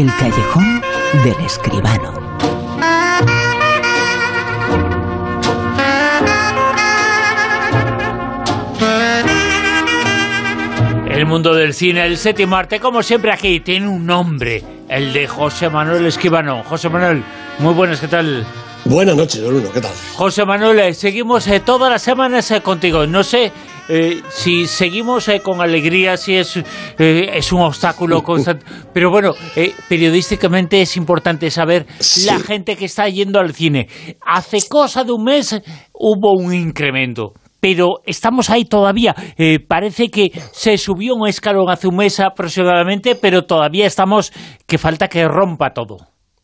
El callejón del escribano. El mundo del cine, el séptimo arte, como siempre aquí, tiene un nombre, el de José Manuel Escribano. José Manuel, muy buenas, ¿qué tal? Buenas noches, Bruno, ¿qué tal? José Manuel, eh, seguimos eh, todas las semanas eh, contigo. No sé si seguimos con alegría, si es, es un obstáculo constante. Pero bueno, periodísticamente es importante saber la gente que está yendo al cine. Hace cosa de un mes hubo un incremento pero estamos ahí todavía. parece que se subió un escalón hace un mes aproximadamente, pero todavía estamos que falta que rompa todo.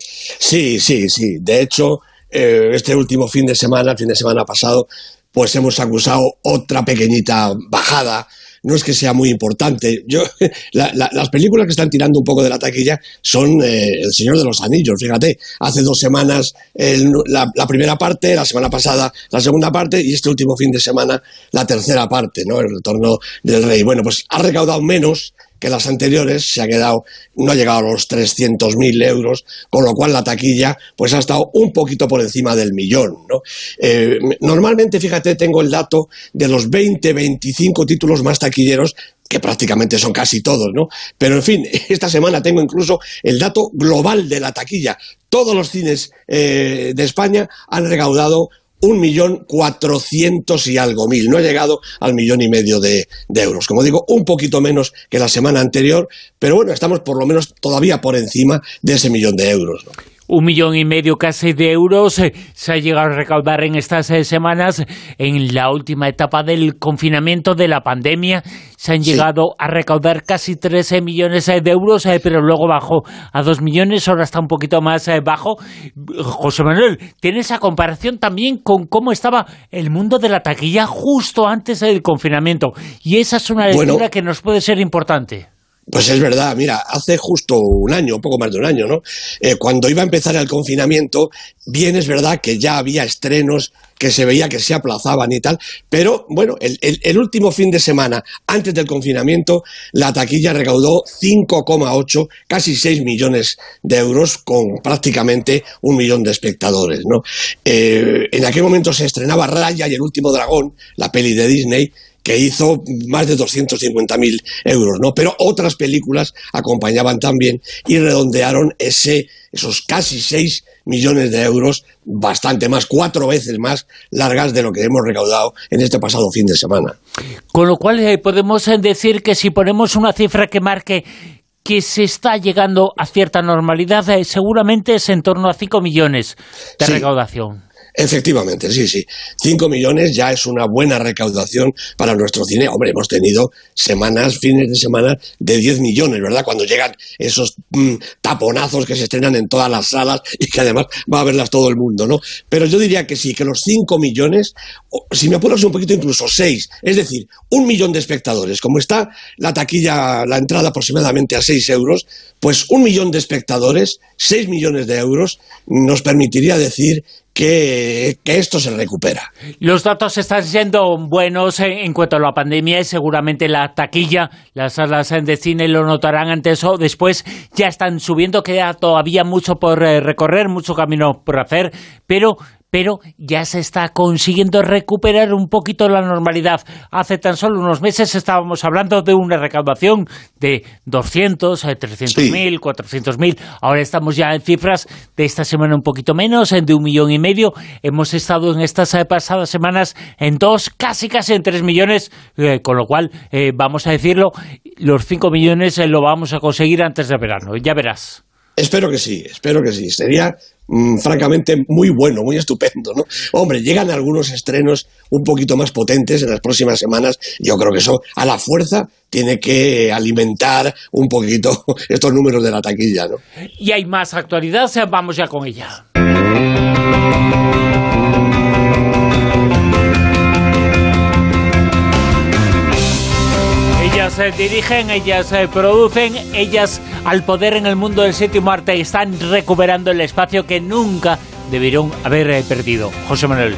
Sí, sí, sí. De hecho, eh, este último fin de semana, fin de semana pasado, pues hemos acusado otra pequeñita bajada. No es que sea muy importante. Yo, las películas que están tirando un poco de la taquilla son eh, El Señor de los Anillos. Fíjate, hace dos semanas la, la, primera parte, la semana pasada la segunda parte y este último fin de semana la tercera parte, ¿no? El retorno del rey. Bueno, pues ha recaudado menos que las anteriores, se ha quedado, no ha llegado a los 300.000 euros, con lo cual la taquilla pues ha estado un poquito por encima del millón. ¿no? Eh, normalmente, fíjate, tengo el dato de los 20, 25 títulos más taquilleros que prácticamente son casi todos, ¿no? Pero en fin, esta semana tengo incluso el dato global de la taquilla. Todos los cines eh, de España han recaudado un millón cuatrocientos y algo mil. No ha llegado al millón y medio de, euros. Como digo, un poquito menos que la semana anterior, pero bueno, estamos por lo menos todavía por encima de ese millón de euros un millón y medio casi de euros eh, se ha llegado a recaudar en estas eh, semanas. En la última etapa del confinamiento de la pandemia se han llegado a recaudar casi 13 millones eh, de euros, pero luego bajó a 2 millones, ahora está un poquito más bajo. José Manuel, ¿tiene esa comparación también con cómo estaba el mundo de la taquilla justo antes del confinamiento? Y esa es una lectura que nos puede ser importante. Pues es verdad, mira, hace justo un año, poco más de un año, ¿no? Eh, cuando iba a empezar el confinamiento, bien es verdad que ya había estrenos que se veía que se aplazaban y tal, pero bueno, el, último fin de semana antes del confinamiento, la taquilla recaudó 5,8, casi 6 millones de euros con prácticamente un millón de espectadores, ¿no? Eh, en aquel momento se estrenaba Raya y el último dragón, la peli de Disney, que hizo más de 250.000 euros, ¿no? Pero otras películas acompañaban también y redondearon ese, esos casi 6 millones de euros, bastante más, cuatro veces más largas de lo que hemos recaudado en este pasado fin de semana. Con lo cual eh, podemos eh, decir que si ponemos una cifra que marque que se está llegando a cierta normalidad, eh, seguramente es en torno a 5 millones de recaudación. Efectivamente, sí, sí. Cinco millones ya es una buena recaudación para nuestro cine. Hombre, hemos tenido semanas, fines de semana de 10 millones, ¿verdad? Cuando llegan esos mm, taponazos que se estrenan en todas las salas y que además va a verlas todo el mundo, ¿no? Pero yo diría que sí, que los 5 millones, si me apuras un poquito, incluso 6, es decir, un millón de espectadores. Como está la taquilla, la entrada aproximadamente a 6 euros, pues un millón de espectadores, 6 millones de euros, nos permitiría decir que, esto se recupera. Los datos están siendo buenos en, cuanto a la pandemia y seguramente la taquilla, las salas de cine lo notarán antes o después, ya están subiendo, queda todavía mucho por eh, recorrer, mucho camino por hacer, pero pero ya se está consiguiendo recuperar un poquito la normalidad. Hace tan solo unos meses estábamos hablando de una recaudación de 200, 300 mil, 400 mil. Ahora estamos ya en cifras de esta semana un poquito menos, de un millón y medio. Hemos estado en estas eh, pasadas semanas en dos, casi casi en tres millones, eh, con lo cual, eh, vamos a decirlo, los cinco millones lo vamos a conseguir antes de verano. Ya verás. Espero que sí, espero que sí. Sería mm, francamente muy bueno, muy estupendo, ¿no? Hombre, llegan algunos estrenos un poquito más potentes en las próximas semanas. Yo creo que eso a la fuerza tiene que alimentar un poquito estos números de la taquilla, ¿no? Y hay más actualidad, vamos ya con ella. Ellas dirigen, ellas eh, producen, ellas al poder en el mundo del séptimo arte están recuperando el espacio que nunca debieron haber eh, perdido. José Manuel.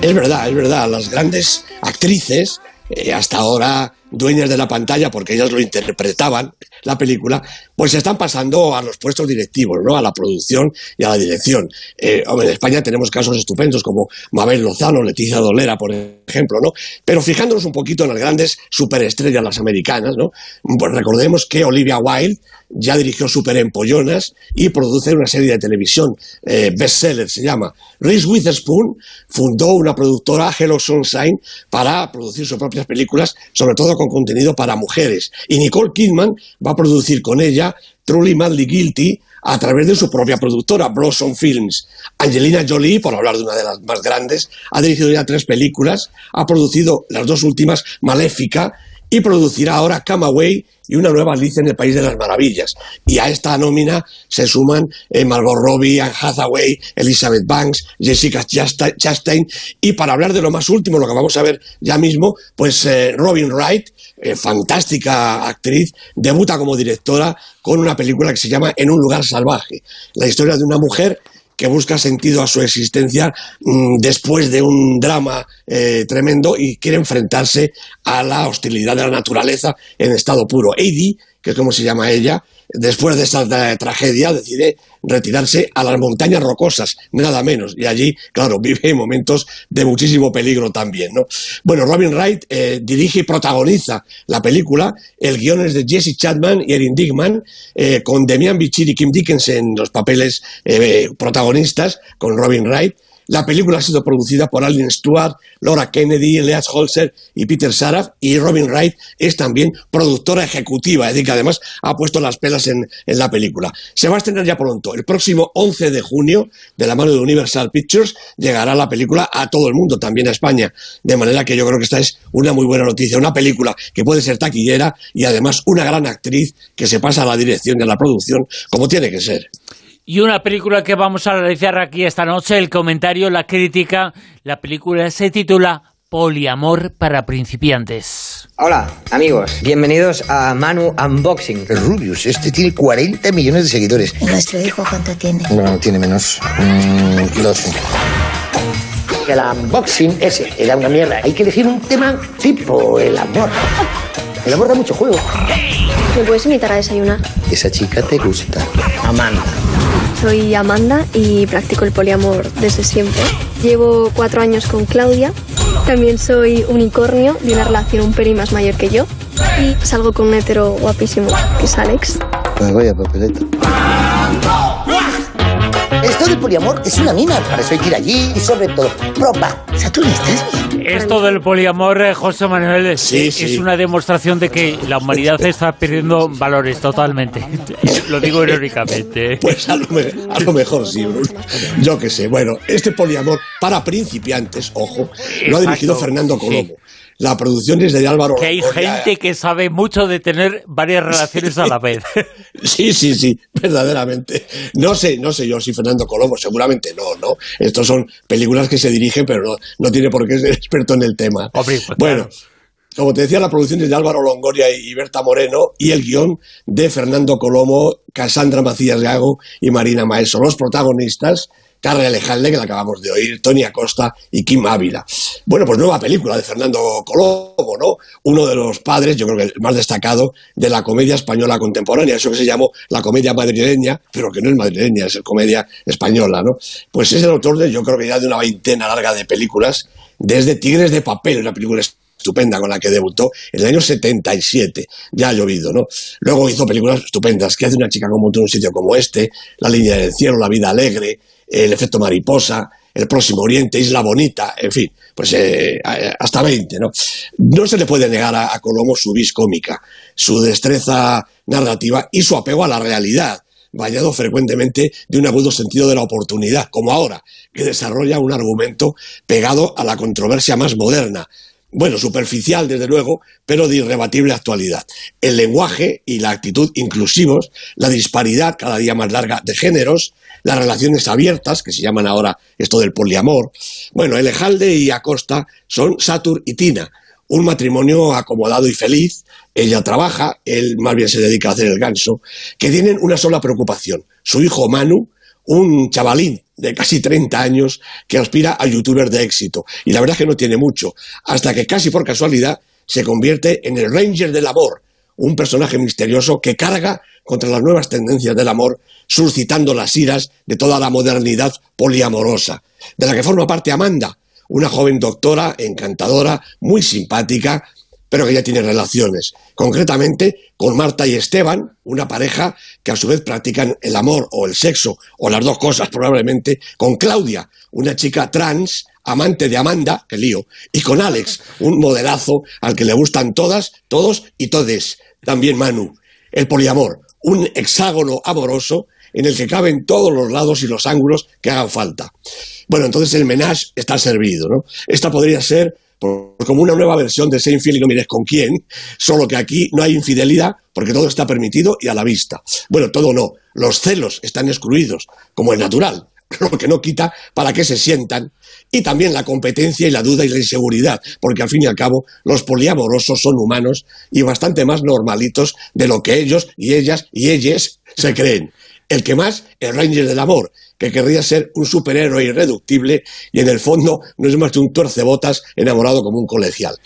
Es verdad, es verdad. Las grandes actrices eh, hasta ahora dueñas de la pantalla, porque ellas lo interpretaban, la película, pues se están pasando a los puestos directivos, ¿no? A la producción y a la dirección. Eh, en España tenemos casos estupendos como Mabel Lozano, Leticia Dolera, por ejemplo, ¿no? Pero fijándonos un poquito en las grandes superestrellas, las americanas, ¿no? Pues recordemos que Olivia Wilde ya dirigió Super Empollonas y produce una serie de televisión, eh, bestseller se llama. Reese Witherspoon fundó una productora, Hello Sunshine, para producir sus propias películas, sobre todo con contenido para mujeres. Y Nicole Kidman va a producir con ella Truly Madly Guilty, a través de su propia productora, Blossom Films. Angelina Jolie, por hablar de una de las más grandes, ha dirigido ya tres películas, ha producido las dos últimas, Maléfica, y producirá ahora Camaway y una nueva Alicia en el País de las Maravillas. Y a esta nómina se suman eh, Margot Robbie, Anne Hathaway, Elizabeth Banks, Jessica Chastain. Y para hablar de lo más último, lo que vamos a ver ya mismo, pues eh, Robin Wright, eh, fantástica actriz, debuta como directora con una película que se llama En un lugar salvaje. La historia de una mujer que busca sentido a su existencia mm, después de un drama eh, tremendo y quiere enfrentarse a la hostilidad de la naturaleza en estado puro. Eddie, que es como se llama ella, después de esta tragedia decide retirarse a las montañas rocosas, nada menos. Y allí, claro, vive en momentos de muchísimo peligro también, ¿no? Bueno, Robin Wright eh, dirige y protagoniza la película. El guion es de Jesse Chapman y Erin Dickman, eh, con Demian Bichir y Kim Dickens en los papeles eh, protagonistas, con Robin Wright. La película ha sido producida por Alan Stewart, Laura Kennedy, Leah Holzer y Peter Saraf y Robin Wright es también productora ejecutiva, es decir, que además ha puesto las pelas en, la película. Se va a estrenar ya pronto, el próximo 11 de junio, de la mano de Universal Pictures, llegará la película a todo el mundo, también a España, de manera que yo creo que esta es una muy buena noticia, una película que puede ser taquillera y además una gran actriz que se pasa a la dirección de la producción como tiene que ser. Y una película que vamos a analizar aquí esta noche, el comentario, la crítica. La película se titula Poliamor para principiantes. Hola, amigos. Bienvenidos a Manu Unboxing. Rubius, este tiene 40 millones de seguidores. ¿Y nuestro hijo cuánto tiene? No, tiene menos. 12. Mm, el unboxing ese era una mierda. Hay que elegir un tema tipo el amor. El amor da mucho juego. ¿Me puedes invitar a desayunar? Esa chica te gusta. Amanda. Soy Amanda y practico el poliamor desde siempre. Llevo cuatro años con Claudia. También soy unicornio de una relación un pelín más mayor que yo. Y salgo con un hetero guapísimo, que es Alex. Pues vaya papeleta. Esto del poliamor es una mina, para eso hay que ir allí y sobre todo, propa. O sea, tú le estás Esto del poliamor, eh, José Manuel, es una demostración de que la humanidad está perdiendo valores totalmente. lo digo irónicamente. Pues a lo, mejor sí, Bruno. Yo qué sé. Bueno, este poliamor para principiantes, ojo, lo ha dirigido Fernando Colomo la producción es de Álvaro Que hay gente que sabe mucho de tener varias relaciones a la vez. Sí, sí, sí, verdaderamente. No sé, no sé yo si Fernando Colombo, seguramente no, ¿no? Estos son películas que se dirigen, pero no, no tiene por qué ser experto en el tema. Pues bueno. Como te decía, la producción es de Álvaro Longoria y Berta Moreno y el guion de Fernando Colomo, Cassandra Macías Gago y Marina Maeso. Los protagonistas Carla Alejalde, que la acabamos de oír, Tony Acosta y Kim Ávila. Bueno, pues nueva película de Fernando Colombo, ¿no? Uno de los padres, yo creo que el más destacado, de la comedia española contemporánea, eso que se llamó la comedia madrileña, pero que no es madrileña, es comedia española, ¿no? Pues es el autor de, yo creo que ya de una veintena larga de películas, desde Tigres de Papel, una película estupenda con la que debutó en el año 77, ya ha llovido, ¿no? Luego hizo películas estupendas, que hace una chica como tú en un sitio como este, La línea del cielo, La vida alegre, el efecto mariposa, el próximo Oriente, Isla Bonita, en fin, pues eh, hasta 20, ¿no? No se le puede negar a, Colomo su vis cómica, su destreza narrativa y su apego a la realidad, vallado frecuentemente de un agudo sentido de la oportunidad, como ahora, que desarrolla un argumento pegado a la controversia más moderna, bueno, superficial desde luego, pero de irrebatible actualidad. El lenguaje y la actitud inclusivos, la disparidad cada día más larga de géneros, las relaciones abiertas, que se llaman ahora esto del poliamor. Bueno, Elejalde y Acosta son Satur y Tina, un matrimonio acomodado y feliz. Ella trabaja, él más bien se dedica a hacer el ganso, que tienen una sola preocupación, su hijo Manu, un chavalín de casi 30 años que aspira a youtuber de éxito. Y la verdad es que no tiene mucho, hasta que casi por casualidad se convierte en el Ranger del Amor, un personaje misterioso que carga contra las nuevas tendencias del amor, suscitando las iras de toda la modernidad poliamorosa, de la que forma parte Amanda, una joven doctora encantadora, muy simpática, pero que ya tiene relaciones, concretamente con Marta y Esteban, una pareja que a su vez practican el amor o el sexo, o las dos cosas probablemente, con Claudia, una chica trans, amante de Amanda, que lío, y con Alex, un modelazo al que le gustan todas, todos y todes, también Manu, el poliamor, un hexágono amoroso en el que caben todos los lados y los ángulos que hagan falta. Bueno, entonces el menage está servido, ¿no? Esta podría ser como una nueva versión de Ser infiel y no mires con quién, solo que aquí no hay infidelidad porque todo está permitido y a la vista. Bueno, todo no. Los celos están excluidos, como es natural, lo que no quita para que se sientan, y también la competencia y la duda y la inseguridad, porque al fin y al cabo los poliamorosos son humanos y bastante más normalitos de lo que ellos y ellas y ellas se creen. El que más, el Ranger del Amor, que querría ser un superhéroe irreductible y en el fondo no es más que un tuercebotas enamorado como un colegial.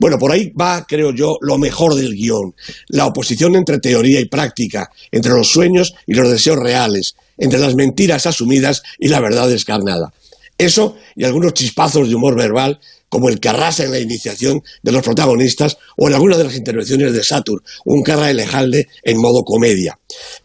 Bueno, por ahí va, creo yo, lo mejor del guion. La oposición entre teoría y práctica, entre los sueños y los deseos reales, entre las mentiras asumidas y la verdad descarnada. Eso y algunos chispazos de humor verbal como el que arrasa en la iniciación de los protagonistas o en algunas de las intervenciones de Satur, un Carra Elejalde en modo comedia.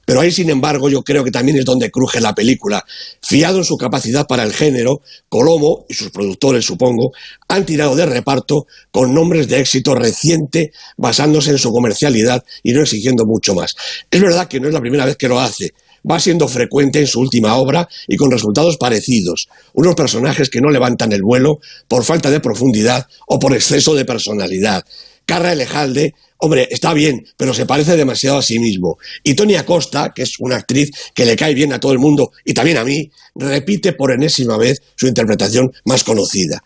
Pero ahí, sin embargo, yo creo que también es donde cruje la película. Fiado en su capacidad para el género, Colomo y sus productores, supongo, han tirado de reparto con nombres de éxito reciente, basándose en su comercialidad y no exigiendo mucho más. Es verdad que no es la primera vez que lo hace, va siendo frecuente en su última obra y con resultados parecidos. Unos personajes que no levantan el vuelo por falta de profundidad o por exceso de personalidad. Carra Elejalde, hombre, está bien, pero se parece demasiado a sí mismo. Y Tony Acosta, que es una actriz que le cae bien a todo el mundo y también a mí, repite por enésima vez su interpretación más conocida.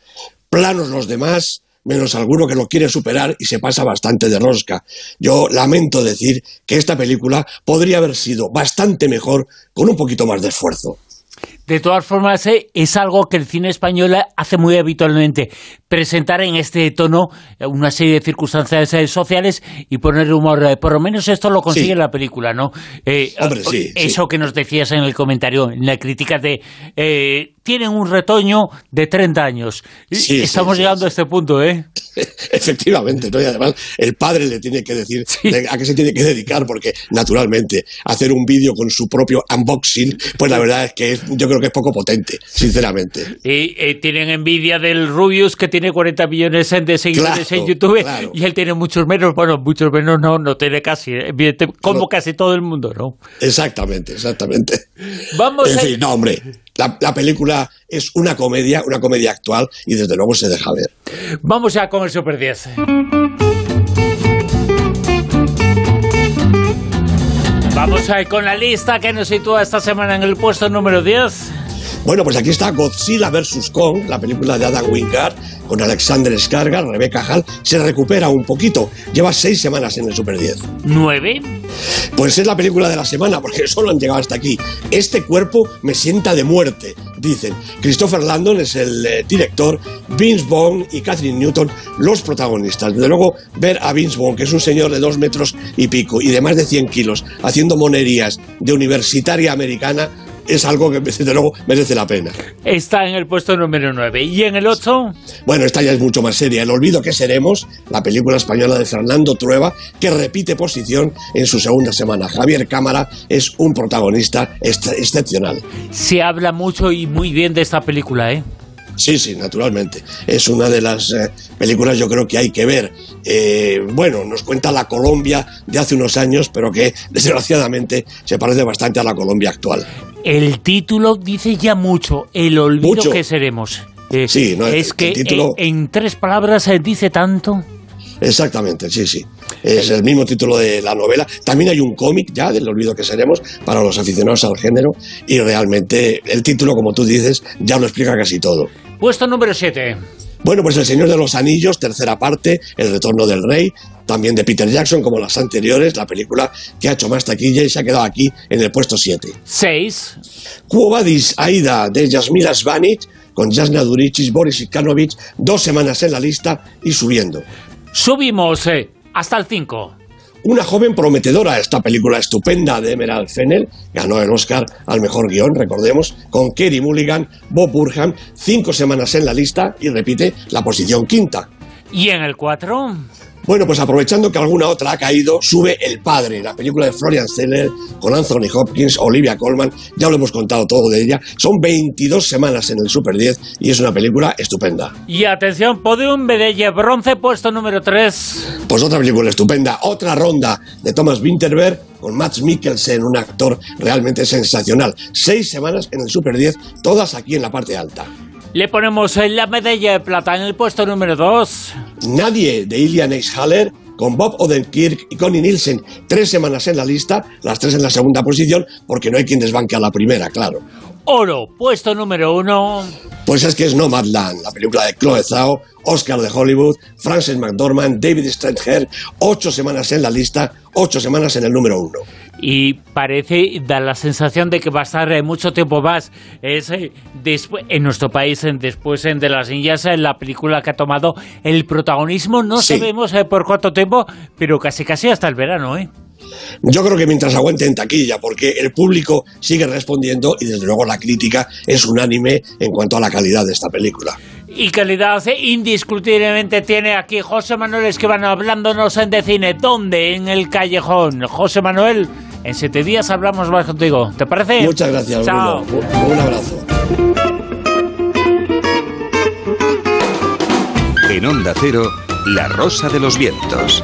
Planos los demás, menos alguno que lo quiere superar y se pasa bastante de rosca. Yo lamento decir que esta película podría haber sido bastante mejor con un poquito más de esfuerzo. De todas formas, eh, es algo que el cine español hace muy habitualmente, presentar en este tono una serie de circunstancias eh, sociales y poner humor. Eh, por lo menos esto lo consigue la película, ¿no? Hombre, sí, eso que nos decías en el comentario, en la crítica de... tienen un retoño de 30 años. Estamos llegando a este punto, ¿eh? Efectivamente, ¿no? Y además el padre le tiene que decir a qué se tiene que dedicar, porque naturalmente hacer un vídeo con su propio unboxing, pues la verdad es que yo creo que es poco potente, sinceramente. Y eh, tienen envidia del Rubius que tiene 40 millones de seguidores en YouTube y él tiene muchos menos, bueno, muchos menos no, no tiene casi, como casi todo el mundo, ¿no? Exactamente, exactamente. Vamos en fin, no, hombre, la, la, película es una comedia, una comedia actual y desde luego se deja ver. Vamos ya con el Super 10. Vamos a ir con la lista que nos sitúa esta semana en el puesto número 10. Bueno, pues aquí está Godzilla vs. Kong, la película de Adam Wingard, con Alexander Skarsgård, Rebecca Hall, se recupera un poquito. Lleva seis semanas en el Super 10. ¿Nueve? Pues es la película de la semana, porque solo han llegado hasta aquí. Este cuerpo me sienta de muerte, dicen. Christopher Landon es el eh, director, Vince Vaughn y Catherine Newton los protagonistas. Desde luego, ver a Vince Vaughn, que es un señor de dos metros y pico y de más de 100 kilos, haciendo monerías de universitaria americana, es algo que desde luego merece la pena. Está en el puesto número 9. ¿Y en el 8? Bueno, esta ya es mucho más seria. El olvido que seremos, la película española de Fernando Trueba, que repite posición en su segunda semana. Javier Cámara es un protagonista excepcional. Se habla mucho y muy bien de esta película, ¿eh? Sí, sí, naturalmente. Es una de las eh, películas yo creo que hay que ver. Eh, bueno, nos cuenta la Colombia de hace unos años, pero que desgraciadamente se parece bastante a la Colombia actual. El título dice ya mucho, el olvido que seremos. Eh, sí, no, es que en, tres palabras se dice tanto. Exactamente, sí, sí. Es el mismo título de la novela. También hay un cómic ya del olvido que seremos para los aficionados al género y realmente el título, como tú dices, ya lo explica casi todo. Puesto número 7. Bueno, pues El Señor de los Anillos, tercera parte, El Retorno del Rey, también de Peter Jackson, como las anteriores, la película que ha hecho más taquilla y se ha quedado aquí en el puesto 7. 6. Quo Aida, de Jasmila Svanich, con Jasna Duricis, Boris Ikanovich, dos semanas en la lista y subiendo. Subimos eh, hasta el 5. Una joven prometedora, esta película estupenda de Emerald Fennel, ganó el Oscar al mejor guion, recordemos, con Kerry Mulligan, Bob Burham, cinco semanas en la lista y repite la posición quinta. ¿Y en el 4? Bueno, pues aprovechando que alguna otra ha caído, sube El Padre, la película de Florian Zeller con Anthony Hopkins, Olivia Colman, ya lo hemos contado todo de ella. Son 22 semanas en el Super 10 y es una película estupenda. Y atención, podium Bedelle, bronce puesto número 3. Pues otra película estupenda, otra ronda de Thomas Winterberg con Max Mikkelsen, un actor realmente sensacional. Seis semanas en el Super 10, todas aquí en la parte alta. Le ponemos la medalla de plata en el puesto número 2. Nadie de Ilian Eichhaller con Bob Odenkirk y Connie Nielsen. Tres semanas en la lista, las tres en la segunda posición, porque no hay quien desbanque a la primera, claro. Oro, puesto número uno. Pues es que es Nomadland, la película de Chloe Zhao, Oscar de Hollywood, Frances McDormand, David Strathair, ocho semanas en la lista, ocho semanas en el número uno. Y parece, da la sensación de que va a estar eh, mucho tiempo más. Es eh, después, en nuestro país, en, después en de las niñas, en la película que ha tomado el protagonismo. No Sí. sabemos eh, por cuánto tiempo, pero casi casi hasta el verano, ¿eh? Yo creo que mientras aguante en taquilla, porque el público sigue respondiendo y desde luego la crítica es unánime en cuanto a la calidad de esta película. Y calidad eh, indiscutiblemente tiene aquí José Manuel Esquivano hablándonos en de cine. ¿Dónde? En el callejón. José Manuel, en siete días hablamos más contigo. ¿Te parece? Muchas gracias, Chao. Bruno. Un- Un abrazo. En Onda Cero, La Rosa de los Vientos.